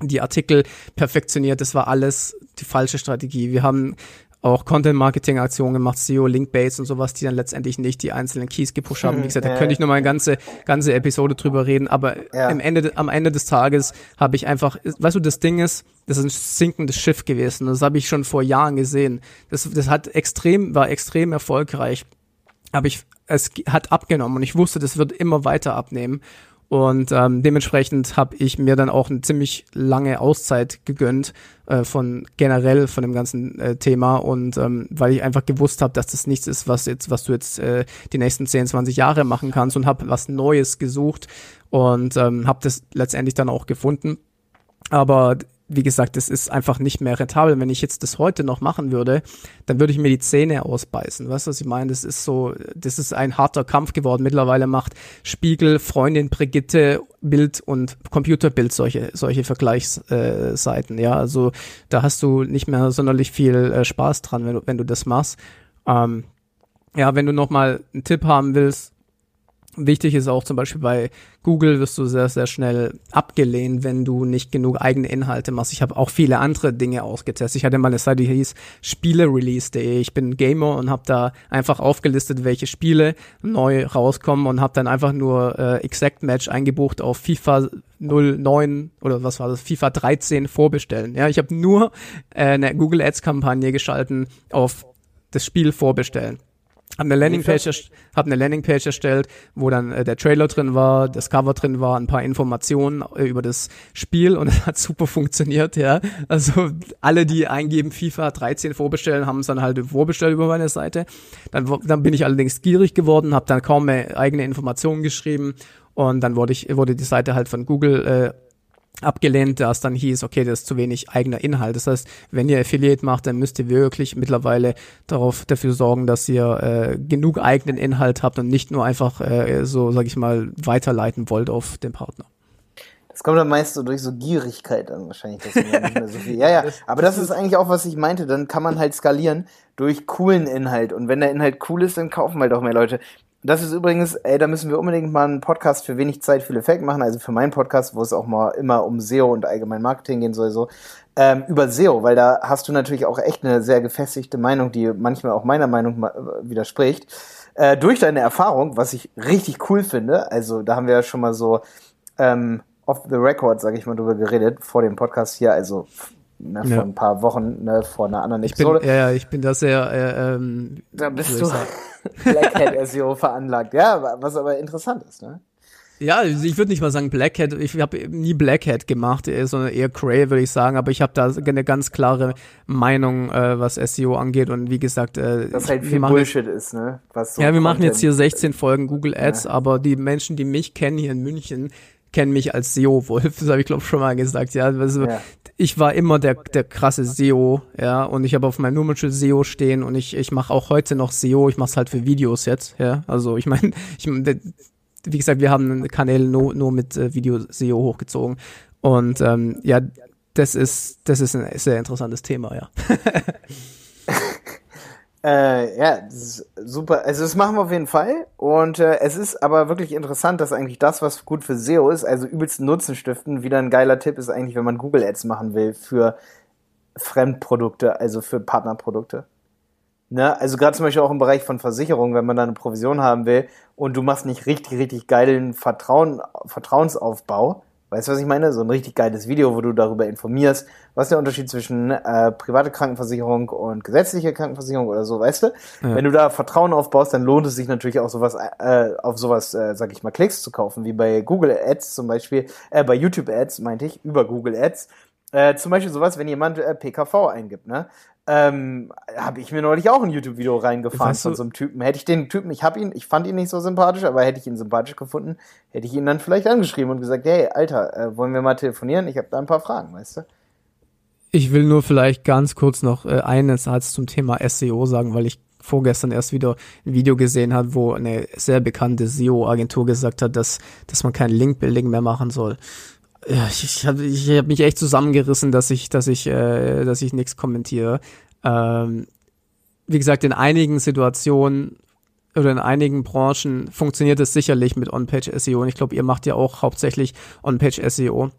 die Artikel perfektioniert, das war alles die falsche Strategie. Wir haben auch Content-Marketing-Aktionen gemacht, SEO, Link-Base und sowas, die dann letztendlich nicht die einzelnen Keys gepusht haben. Wie gesagt, da könnte ich noch mal eine ganze, ganze Episode drüber reden, aber ja. am, Ende, am Ende des Tages habe ich einfach, weißt du, das Ding ist, das ist ein sinkendes Schiff gewesen. Das habe ich schon vor Jahren gesehen. Das, das hat extrem, war extrem erfolgreich. Aber ich, es hat abgenommen und ich wusste, das wird immer weiter abnehmen. Und ähm, dementsprechend habe ich mir dann auch eine ziemlich lange Auszeit gegönnt äh, von generell von dem ganzen äh, Thema und ähm, weil ich einfach gewusst habe, dass das nichts ist, was jetzt, was du jetzt äh, die nächsten 10, 20 Jahre machen kannst und habe was Neues gesucht und ähm, habe das letztendlich dann auch gefunden. Aber wie gesagt, es ist einfach nicht mehr rentabel. Wenn ich jetzt das heute noch machen würde, dann würde ich mir die Zähne ausbeißen. Weißt du, was ich meine? Das ist so, das ist ein harter Kampf geworden. Mittlerweile macht Spiegel, Freundin, Brigitte, Bild und Computerbild solche, solche Vergleichsseiten. ja, also da hast du nicht mehr sonderlich viel äh, Spaß dran, wenn du, wenn du das machst. Ähm, ja, wenn du noch mal einen Tipp haben willst, Wichtig ist auch zum Beispiel bei Google wirst du sehr, sehr schnell abgelehnt, wenn du nicht genug eigene Inhalte machst. Ich habe auch viele andere Dinge ausgetestet. Ich hatte mal eine Seite, die hieß spielerelease.de. Ich bin Gamer und habe da einfach aufgelistet, welche Spiele neu rauskommen und habe dann einfach nur äh, Exact Match eingebucht auf FIFA 09 oder was war das, FIFA 13 vorbestellen. Ja, ich habe nur äh, eine Google Ads Kampagne geschalten auf das Spiel vorbestellen. Hab eine Landingpage, hab eine Landingpage erstellt, wo dann äh, der Trailer drin war, das Cover drin war, ein paar Informationen äh, über das Spiel und [laughs] es hat super funktioniert, ja. Also alle, die eingeben FIFA 13 vorbestellen, haben es dann halt vorbestellt über meine Seite. Dann, dann bin ich allerdings gierig geworden, habe dann kaum mehr eigene Informationen geschrieben und dann wurde ich wurde die Seite halt von Google äh, abgelehnt, da es dann hieß, okay, das ist zu wenig eigener Inhalt. Das heißt, wenn ihr Affiliate macht, dann müsst ihr wirklich mittlerweile darauf dafür sorgen, dass ihr äh, genug eigenen Inhalt habt und nicht nur einfach äh, so, sag ich mal, weiterleiten wollt auf den Partner. Das kommt dann meist so durch so Gierigkeit dann wahrscheinlich, dass nicht mehr so viel. Ja, ja, aber das ist eigentlich auch, was ich meinte. Dann kann man halt skalieren durch coolen Inhalt. Und wenn der Inhalt cool ist, dann kaufen halt auch mehr Leute. Das ist übrigens, ey, da müssen wir unbedingt mal einen Podcast für wenig Zeit, viel Effekt machen. Also für meinen Podcast, wo es auch mal immer um SEO und allgemein Marketing gehen soll, so. Ähm, über SEO, weil da hast du natürlich auch echt eine sehr gefestigte Meinung, die manchmal auch meiner Meinung widerspricht. Äh, durch deine Erfahrung, was ich richtig cool finde, also da haben wir ja schon mal so ähm, off the record, sage ich mal, drüber geredet, vor dem Podcast hier, also ne, vor ja. ein paar Wochen, ne, vor einer anderen Episode. Ich bin, ja, ich bin da sehr, äh, ähm, da bist du Black Hat SEO veranlagt. Ja, was aber interessant ist, ne? Ja, ich würde nicht mal sagen Black Hat. Ich habe nie Black Hat gemacht, sondern eher Cray, würde ich sagen. Aber ich habe da eine ganz klare Meinung, äh, was SEO angeht. Und wie gesagt, äh, das halt viel Bullshit ist, ne? Was so ja, wir machen jetzt hier 16 Folgen Google Ads, ja. aber die Menschen, die mich kennen hier in München, kennen mich als SEO-Wolf. [laughs] Das habe ich glaube schon mal gesagt. Ja, also, ja ich war immer der, der krasse SEO, ja, und ich habe auf meinem Nummernschild SEO stehen und ich, ich mache auch heute noch SEO, ich mache es halt für Videos jetzt, ja. Also ich [laughs] meine, ich, wie gesagt, wir haben Kanäle nur, nur mit äh, Video-SEO hochgezogen. Und ähm, ja, das ist, das ist ein sehr interessantes Thema, ja. [laughs] Äh, ja, super. Also das machen wir auf jeden Fall. Und äh, es ist aber wirklich interessant, dass eigentlich das, was gut für SEO ist, also übelsten Nutzen stiften, wieder ein geiler Tipp ist eigentlich, wenn man Google Ads machen will für Fremdprodukte, also für Partnerprodukte. Ne? Also gerade zum Beispiel auch im Bereich von Versicherungen, wenn man da eine Provision haben will und du machst nicht richtig, richtig geilen Vertrauen, Vertrauensaufbau, Weißt du, was ich meine? So ein richtig geiles Video, wo du darüber informierst, was der Unterschied zwischen äh, private Krankenversicherung und gesetzliche Krankenversicherung oder so, weißt du? Ja. Wenn du da Vertrauen aufbaust, dann lohnt es sich natürlich auch sowas, äh, auf sowas, äh, sag ich mal, Klicks zu kaufen, wie bei Google Ads zum Beispiel, äh, bei YouTube Ads, meinte ich, über Google Ads. Äh, zum Beispiel sowas, wenn jemand äh, PKV eingibt, ne? ähm, habe ich mir neulich auch ein YouTube-Video reingefahren weißt du, von so einem Typen. Hätte ich den Typen, ich hab ihn, ich fand ihn nicht so sympathisch, aber hätte ich ihn sympathisch gefunden, hätte ich ihn dann vielleicht angeschrieben und gesagt, hey, Alter, äh, wollen wir mal telefonieren? Ich habe da ein paar Fragen, weißt du? Ich will nur vielleicht ganz kurz noch äh, einen Satz zum Thema SEO sagen, weil ich vorgestern erst wieder ein Video gesehen habe, wo eine sehr bekannte SEO-Agentur gesagt hat, dass, dass man kein Link-Building mehr machen soll ich, ich habe ich hab mich echt zusammengerissen, dass ich, dass ich, äh, dass ich nichts kommentiere. Ähm, wie gesagt, in einigen Situationen oder in einigen Branchen funktioniert es sicherlich mit On-Page-SEO. Und ich glaube, ihr macht ja auch hauptsächlich On-Page-SEO.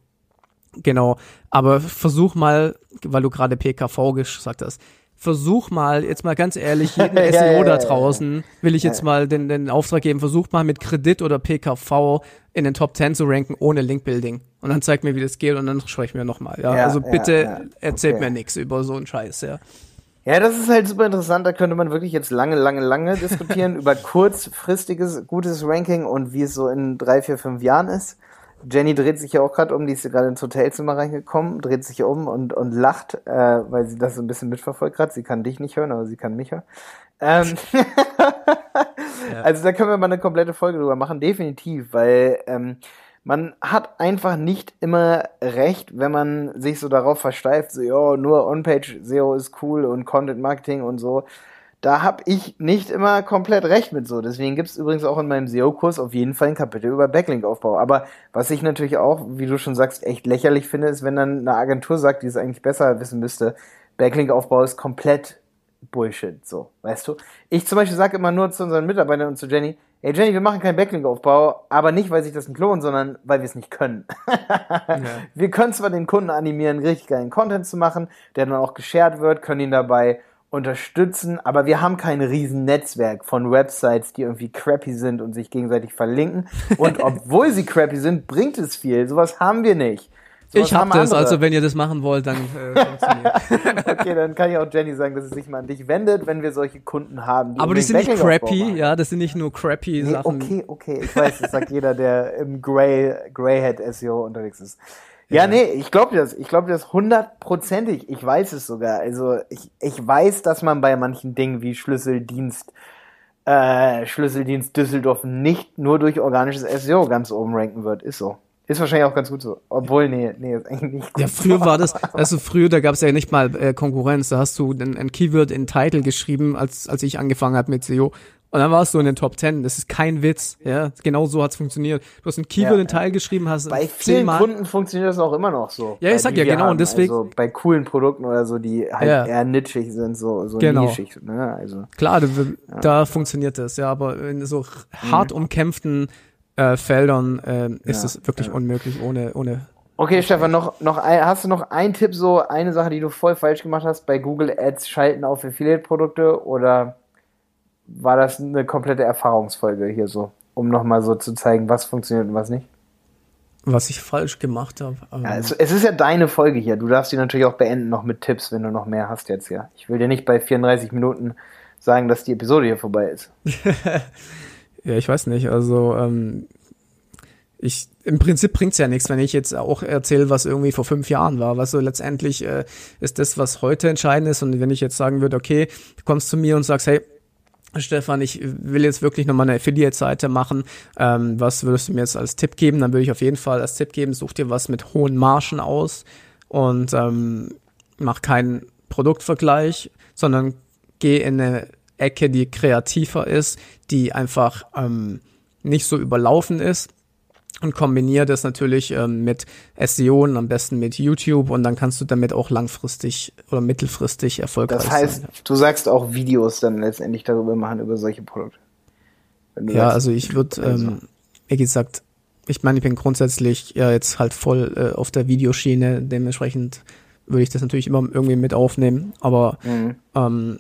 Genau. Aber versuch mal, weil du gerade PKV gesagt hast, versuch mal, jetzt mal ganz ehrlich, jeden [laughs] ja, SEO da draußen, will ich jetzt mal den, den Auftrag geben, versuch mal mit Kredit oder PKV in den Top 10 zu ranken ohne Link-Building. Und dann zeig mir, wie das geht und dann sprechen wir nochmal. Ja? ja, also bitte ja, erzählt okay. mir nichts über so einen Scheiß, ja. Ja, das ist halt super interessant. Da könnte man wirklich jetzt lange, lange, lange diskutieren [laughs] über kurzfristiges, gutes Ranking und wie es so in drei, vier, fünf Jahren ist. Jenny dreht sich ja auch gerade um, die ist ja gerade ins Hotelzimmer reingekommen, dreht sich um und, und lacht, äh, weil sie das so ein bisschen mitverfolgt hat. Sie kann dich nicht hören, aber sie kann mich hören. Ähm [laughs] ja. Also da können wir mal eine komplette Folge drüber machen, definitiv, weil ähm, man hat einfach nicht immer recht, wenn man sich so darauf versteift, so, ja, nur On-Page SEO ist cool und Content Marketing und so da habe ich nicht immer komplett recht mit so. Deswegen gibt es übrigens auch in meinem SEO-Kurs auf jeden Fall ein Kapitel über Backlink-Aufbau. Aber was ich natürlich auch, wie du schon sagst, echt lächerlich finde, ist, wenn dann eine Agentur sagt, die es eigentlich besser wissen müsste, Backlink-Aufbau ist komplett Bullshit, so, weißt du? Ich zum Beispiel sage immer nur zu unseren Mitarbeitern und zu Jenny, ey Jenny, wir machen keinen Backlink-Aufbau, aber nicht, weil sich das nicht lohnt, sondern weil wir es nicht können. ja. [laughs] Wir können zwar den Kunden animieren, richtig geilen Content zu machen, der dann auch geshared wird, können ihn dabei unterstützen, aber wir haben kein riesen Netzwerk von Websites, die irgendwie crappy sind und sich gegenseitig verlinken. Und [laughs] obwohl sie crappy sind, bringt es viel. Sowas haben wir nicht. Sowas ich hab das, also wenn ihr das machen wollt, dann äh, [laughs] funktioniert. [laughs] okay, dann kann ich auch Jenny sagen, dass es sich mal an dich wendet, wenn wir solche Kunden haben. Die aber die sind nicht crappy, ja, das sind nicht nur crappy nee, Sachen. Okay, okay, ich weiß, das sagt jeder, der im Grey, Greyhead SEO unterwegs ist. Ja, nee, ich glaube das. Ich glaube das hundertprozentig. Ich weiß es sogar. Also ich, ich weiß, dass man bei manchen Dingen wie Schlüsseldienst, äh, Schlüsseldienst Düsseldorf nicht nur durch organisches SEO ganz oben ranken wird. Ist so. Ist wahrscheinlich auch ganz gut so. Obwohl, nee, nee, ist eigentlich nicht gut. Ja, früher war das, [laughs] also früher, da gab es ja nicht mal äh, Konkurrenz. Da hast du ein, ein Keyword in Title geschrieben, als, als ich angefangen habe mit SEO. Und dann warst du in den Top 10. Das ist kein Witz. Ja, genau so hat's funktioniert. Du hast ein Keyword ja, in Teil geschrieben, hast Bei vielen Mal Kunden funktioniert das auch immer noch so. Ja, ich sag ja genau. Haben. Und deswegen. Also bei coolen Produkten oder so, die halt ja. eher nischig sind, so, so genau. nischig. Ne? Also, Klar, da, ja. da funktioniert das. Ja, aber in so hart mhm. umkämpften äh, Feldern äh, ist es wirklich unmöglich ohne, ohne Okay, Stefan, noch, noch ein, hast du noch einen Tipp, so eine Sache, die du voll falsch gemacht hast bei Google Ads schalten auf Affiliate-Produkte oder war das eine komplette Erfahrungsfolge hier so, um nochmal so zu zeigen, was funktioniert und was nicht? Was ich falsch gemacht habe. Ähm ja, es, es, ist ja deine Folge hier. Du darfst die natürlich auch beenden noch mit Tipps, wenn du noch mehr hast jetzt hier. Ich will dir nicht bei 34 Minuten sagen, dass die Episode hier vorbei ist. [laughs] ja, ich weiß nicht. Also ähm, ich im Prinzip bringt's ja nichts, wenn ich jetzt auch erzähle, was irgendwie vor fünf Jahren war. Was so letztendlich äh, ist das, was heute entscheidend ist. Und wenn ich jetzt sagen würde, okay, du kommst zu mir und sagst, hey, Stefan, ich will jetzt wirklich nochmal eine Affiliate-Seite machen. Ähm, was würdest du mir jetzt als Tipp geben? Dann würde ich auf jeden Fall als Tipp geben, such dir was mit hohen Margen aus und ähm, mach keinen Produktvergleich, sondern geh in eine Ecke, die kreativer ist, die einfach ähm, nicht so überlaufen ist und kombiniere das natürlich ähm, mit SEO und am besten mit YouTube und dann kannst du damit auch langfristig oder mittelfristig erfolgreich sein. Das heißt, sein. du sagst auch Videos dann letztendlich darüber machen, über solche Produkte. Ja, sagst, also ich würde, also. ähm, wie gesagt, ich meine, ich bin grundsätzlich ja jetzt halt voll äh, auf der Videoschiene, dementsprechend würde ich das natürlich immer irgendwie mit aufnehmen, aber mhm. ähm,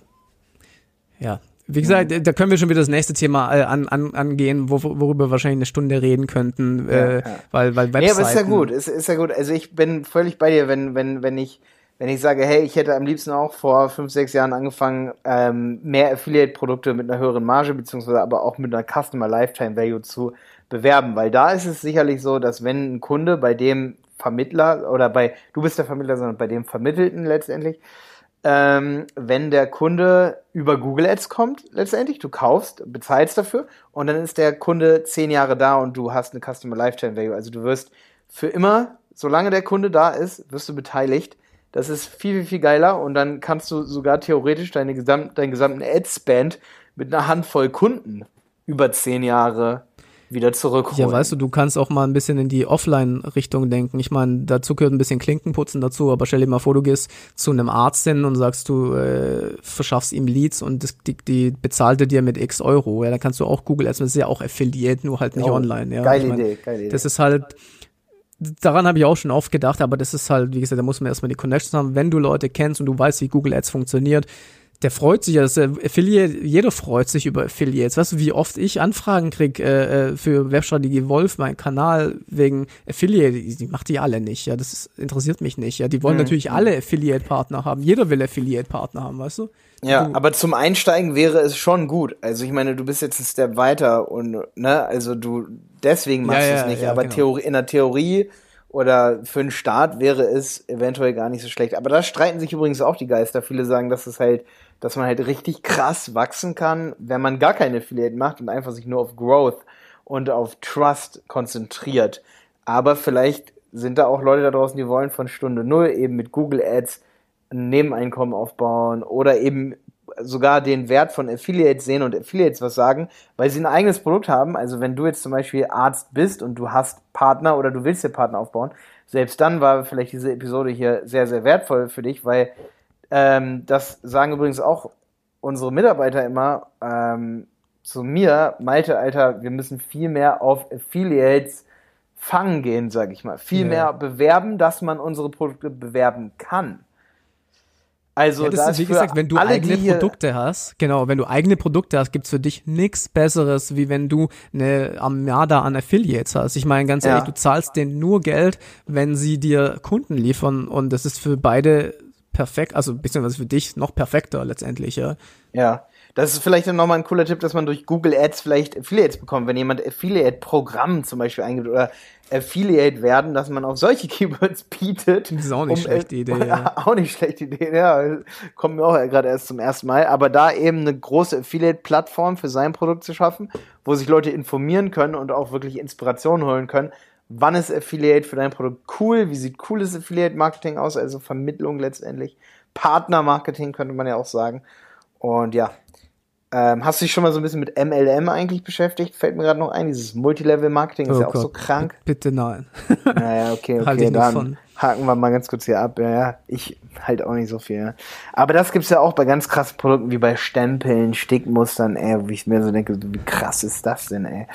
ja, wie gesagt, da können wir schon wieder das nächste Thema äh, an, an, angehen, wo, worüber wir wahrscheinlich eine Stunde reden könnten, äh, ja, ja. weil weil Webseiten. Ja, aber ist ja gut, ist, ist ja gut. Also ich bin völlig bei dir, wenn wenn wenn ich wenn ich sage, hey, ich hätte am liebsten auch vor fünf, sechs Jahren angefangen, ähm, mehr Affiliate-Produkte mit einer höheren Marge, beziehungsweise aber auch mit einer Customer Lifetime Value zu bewerben, weil da ist es sicherlich so, dass wenn ein Kunde bei dem Vermittler oder bei, du bist der Vermittler, sondern bei dem Vermittelten letztendlich, ähm, wenn der Kunde über Google Ads kommt, letztendlich, du kaufst, bezahlst dafür und dann ist der Kunde zehn Jahre da und du hast eine Customer Lifetime Value. Also du wirst für immer, solange der Kunde da ist, wirst du beteiligt. Das ist viel, viel, viel geiler und dann kannst du sogar theoretisch deine gesamt, deinen gesamten Ad-Spend mit einer Handvoll Kunden über zehn Jahre wieder zurückholen. Ja, weißt du, du kannst auch mal ein bisschen in die Offline-Richtung denken. Ich meine, dazu gehört ein bisschen Klinkenputzen dazu, aber stell dir mal vor, du gehst zu einem Arzt hin und sagst, du äh, verschaffst ihm Leads und das, die, die bezahlt er dir mit x Euro. Ja, dann kannst du auch Google Ads, das ist ja auch Affiliate, nur halt nicht oh, online. Ja. Geile ich mein, Idee, geile Idee. Das ist halt daran habe ich auch schon oft gedacht, aber das ist halt, wie gesagt, da muss man erstmal die Connections haben. Wenn du Leute kennst und du weißt, wie Google Ads funktioniert, der freut sich ja, das Affiliate, jeder freut sich über Affiliates. Weißt du, wie oft ich Anfragen krieg äh, äh für Webstrategie Wolf, mein Kanal wegen Affiliate, die macht die alle nicht, ja, das ist, interessiert mich nicht, ja. Die wollen mhm. natürlich alle Affiliate-Partner haben. Jeder will Affiliate-Partner haben, weißt du? Ja, du, aber zum Einsteigen wäre es schon gut. Also ich meine, du bist jetzt ein Step weiter und ne, also du deswegen machst ja, du es nicht, ja, aber genau. Theorie, in der Theorie oder für einen Start wäre es eventuell gar nicht so schlecht. Aber da streiten sich übrigens auch die Geister. Viele sagen, dass es halt dass man halt richtig krass wachsen kann, wenn man gar keine Affiliate macht und einfach sich nur auf Growth und auf Trust konzentriert. Aber vielleicht sind da auch Leute da draußen, die wollen von Stunde Null eben mit Google Ads ein Nebeneinkommen aufbauen oder eben sogar den Wert von Affiliates sehen und Affiliates was sagen, weil sie ein eigenes Produkt haben. Also wenn du jetzt zum Beispiel Arzt bist und du hast Partner oder du willst dir Partner aufbauen, selbst dann war vielleicht diese Episode hier sehr, sehr wertvoll für dich, weil ähm, das sagen übrigens auch unsere Mitarbeiter immer ähm, zu mir, Malte, Alter, wir müssen viel mehr auf Affiliates fangen gehen, sag ich mal. Viel ja. mehr bewerben, dass man unsere Produkte bewerben kann. Also, ja, das ist, wie gesagt, wenn du eigene Produkte hast, genau, wenn du eigene Produkte hast, gibt's für dich nichts Besseres, wie wenn du eine Armada an Affiliates hast. Ich meine, ganz ehrlich, ja. du zahlst denen nur Geld, wenn sie dir Kunden liefern und das ist für beide perfekt, also beziehungsweise für dich noch perfekter letztendlich, ja. Ja. Das ist vielleicht dann nochmal ein cooler Tipp, dass man durch Google Ads vielleicht Affiliates bekommt, wenn jemand Affiliate-Programm zum Beispiel eingibt oder Affiliate werden, dass man auf solche [laughs] Keywords bietet. Das ist auch nicht um, schlechte Idee. Ja. [laughs] Auch nicht schlechte Idee, ja. Kommt mir auch gerade erst zum ersten Mal. Aber da eben eine große Affiliate-Plattform für sein Produkt zu schaffen, wo sich Leute informieren können und auch wirklich Inspiration holen können, wann ist Affiliate für dein Produkt cool, wie sieht cooles Affiliate-Marketing aus, also Vermittlung letztendlich, Partner-Marketing könnte man ja auch sagen. Und ja, ähm, hast du dich schon mal so ein bisschen mit MLM eigentlich beschäftigt? Fällt mir gerade noch ein, dieses Multilevel-Marketing ist oh ja auch Gott. so krank. Bitte nein. [laughs] naja, okay, okay, halt dann haken wir mal ganz kurz hier ab. Ja, ja, ich halt auch nicht so viel. Ja. Aber das gibt's ja auch bei ganz krassen Produkten wie bei Stempeln, Stickmustern, ey, wie ich mir so denke, wie krass ist das denn, ey?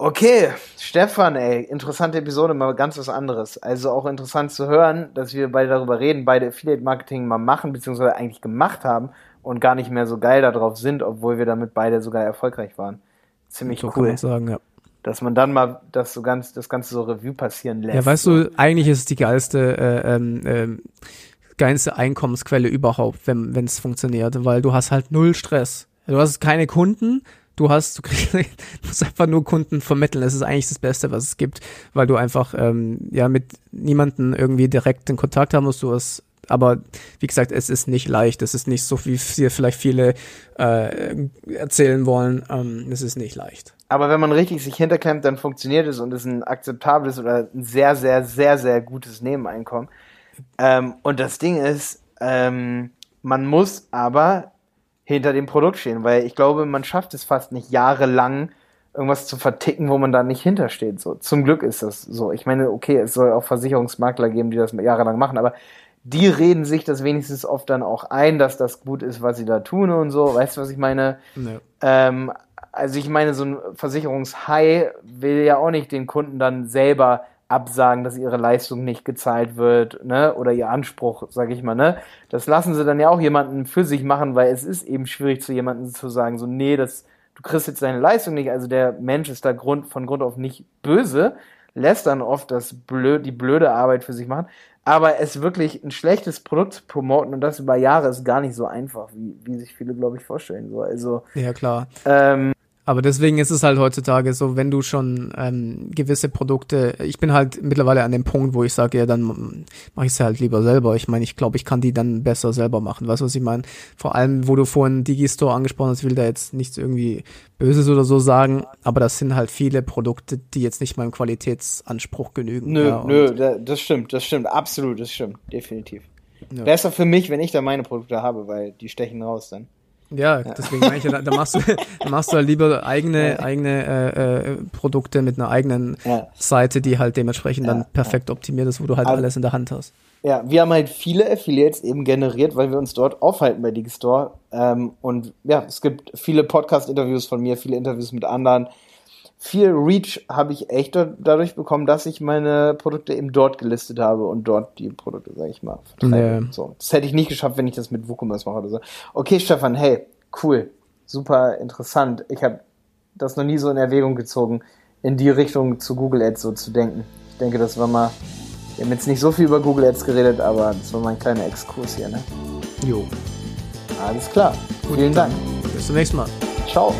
Okay, Stefan, ey, interessante Episode, mal ganz was anderes. Also auch interessant zu hören, dass wir beide darüber reden, beide Affiliate Marketing mal machen, beziehungsweise eigentlich gemacht haben und gar nicht mehr so geil darauf sind, obwohl wir damit beide sogar erfolgreich waren. Ziemlich so cool. Kann man sagen, ja. Dass man dann mal das so ganz, das Ganze so Revue passieren lässt. Ja, weißt du, eigentlich ist es die geilste, äh, ähm, ähm, geilste Einkommensquelle überhaupt, wenn es funktioniert, weil du hast halt null Stress. Du hast keine Kunden, du hast, du kriegst, [laughs] du musst einfach nur Kunden vermitteln. Das ist eigentlich das Beste, was es gibt, weil du einfach ähm, ja mit niemanden irgendwie direkt in Kontakt haben musst. Du hast, aber wie gesagt, es ist nicht leicht. Es ist nicht so, wie vielleicht viele äh, erzählen wollen. Ähm, es ist nicht leicht. Aber wenn man richtig sich hinterklemmt, dann funktioniert es und ist ein akzeptables oder ein sehr, sehr, sehr, sehr gutes Nebeneinkommen. Ähm, und das Ding ist, ähm, man muss aber hinter dem Produkt stehen, weil ich glaube, man schafft es fast nicht jahrelang irgendwas zu verticken, wo man da nicht hintersteht. So, zum Glück ist das so. Ich meine, okay, es soll auch Versicherungsmakler geben, die das jahrelang machen, aber die reden sich das wenigstens oft dann auch ein, dass das gut ist, was sie da tun und so. Weißt du, was ich meine? Nee. Ähm, also ich meine, so ein Versicherungshai will ja auch nicht den Kunden dann selber absagen, dass ihre Leistung nicht gezahlt wird, ne, oder ihr Anspruch, sag ich mal, ne. Das lassen sie dann ja auch jemanden für sich machen, weil es ist eben schwierig zu jemandem zu sagen, so, nee, das, du kriegst jetzt deine Leistung nicht, also der Mensch ist da Grund, von Grund auf nicht böse, lässt dann oft das blöd, die blöde Arbeit für sich machen, aber es wirklich ein schlechtes Produkt zu promoten und das über Jahre ist gar nicht so einfach, wie, wie sich viele, glaube ich, vorstellen, so, also. Ja, klar. Ähm, aber deswegen ist es halt heutzutage so, wenn du schon ähm, gewisse Produkte, ich bin halt mittlerweile an dem Punkt, wo ich sage, ja, dann mache ich es halt lieber selber. Ich meine, ich glaube, ich kann die dann besser selber machen. Weißt du, was ich meine? Vor allem, wo du vorhin Digistore angesprochen hast, will da jetzt nichts irgendwie Böses oder so sagen, aber das sind halt viele Produkte, die jetzt nicht meinem Qualitätsanspruch genügen. Nö, ja, nö, das stimmt, das stimmt, absolut, das stimmt, definitiv. Ja. Besser für mich, wenn ich da meine Produkte habe, weil die stechen raus dann. Ja, deswegen meine ich, da, da machst du, [laughs] da machst du halt lieber eigene, ja. eigene äh, äh, Produkte mit einer eigenen ja. Seite, die halt dementsprechend ja. dann perfekt optimiert ist, wo du halt Aber, alles in der Hand hast. Ja, wir haben halt viele Affiliates eben generiert, weil wir uns dort aufhalten bei Digistore. Ähm, und ja, es gibt viele Podcast-Interviews von mir, viele Interviews mit anderen viel Reach habe ich echt dadurch bekommen, dass ich meine Produkte eben dort gelistet habe und dort die Produkte, sage ich mal, vertreibe. Nee. So, das hätte ich nicht geschafft, wenn ich das mit WooCommerce mache oder so. Okay, Stefan, hey, cool, super interessant. Ich habe das noch nie so in Erwägung gezogen, in die Richtung zu Google Ads so zu denken. Ich denke, das war mal, wir haben jetzt nicht so viel über Google Ads geredet, aber das war mein kleiner Exkurs hier, ne? Jo. Alles klar. Gut, Vielen Dank. Bis zum nächsten Mal. Ciao.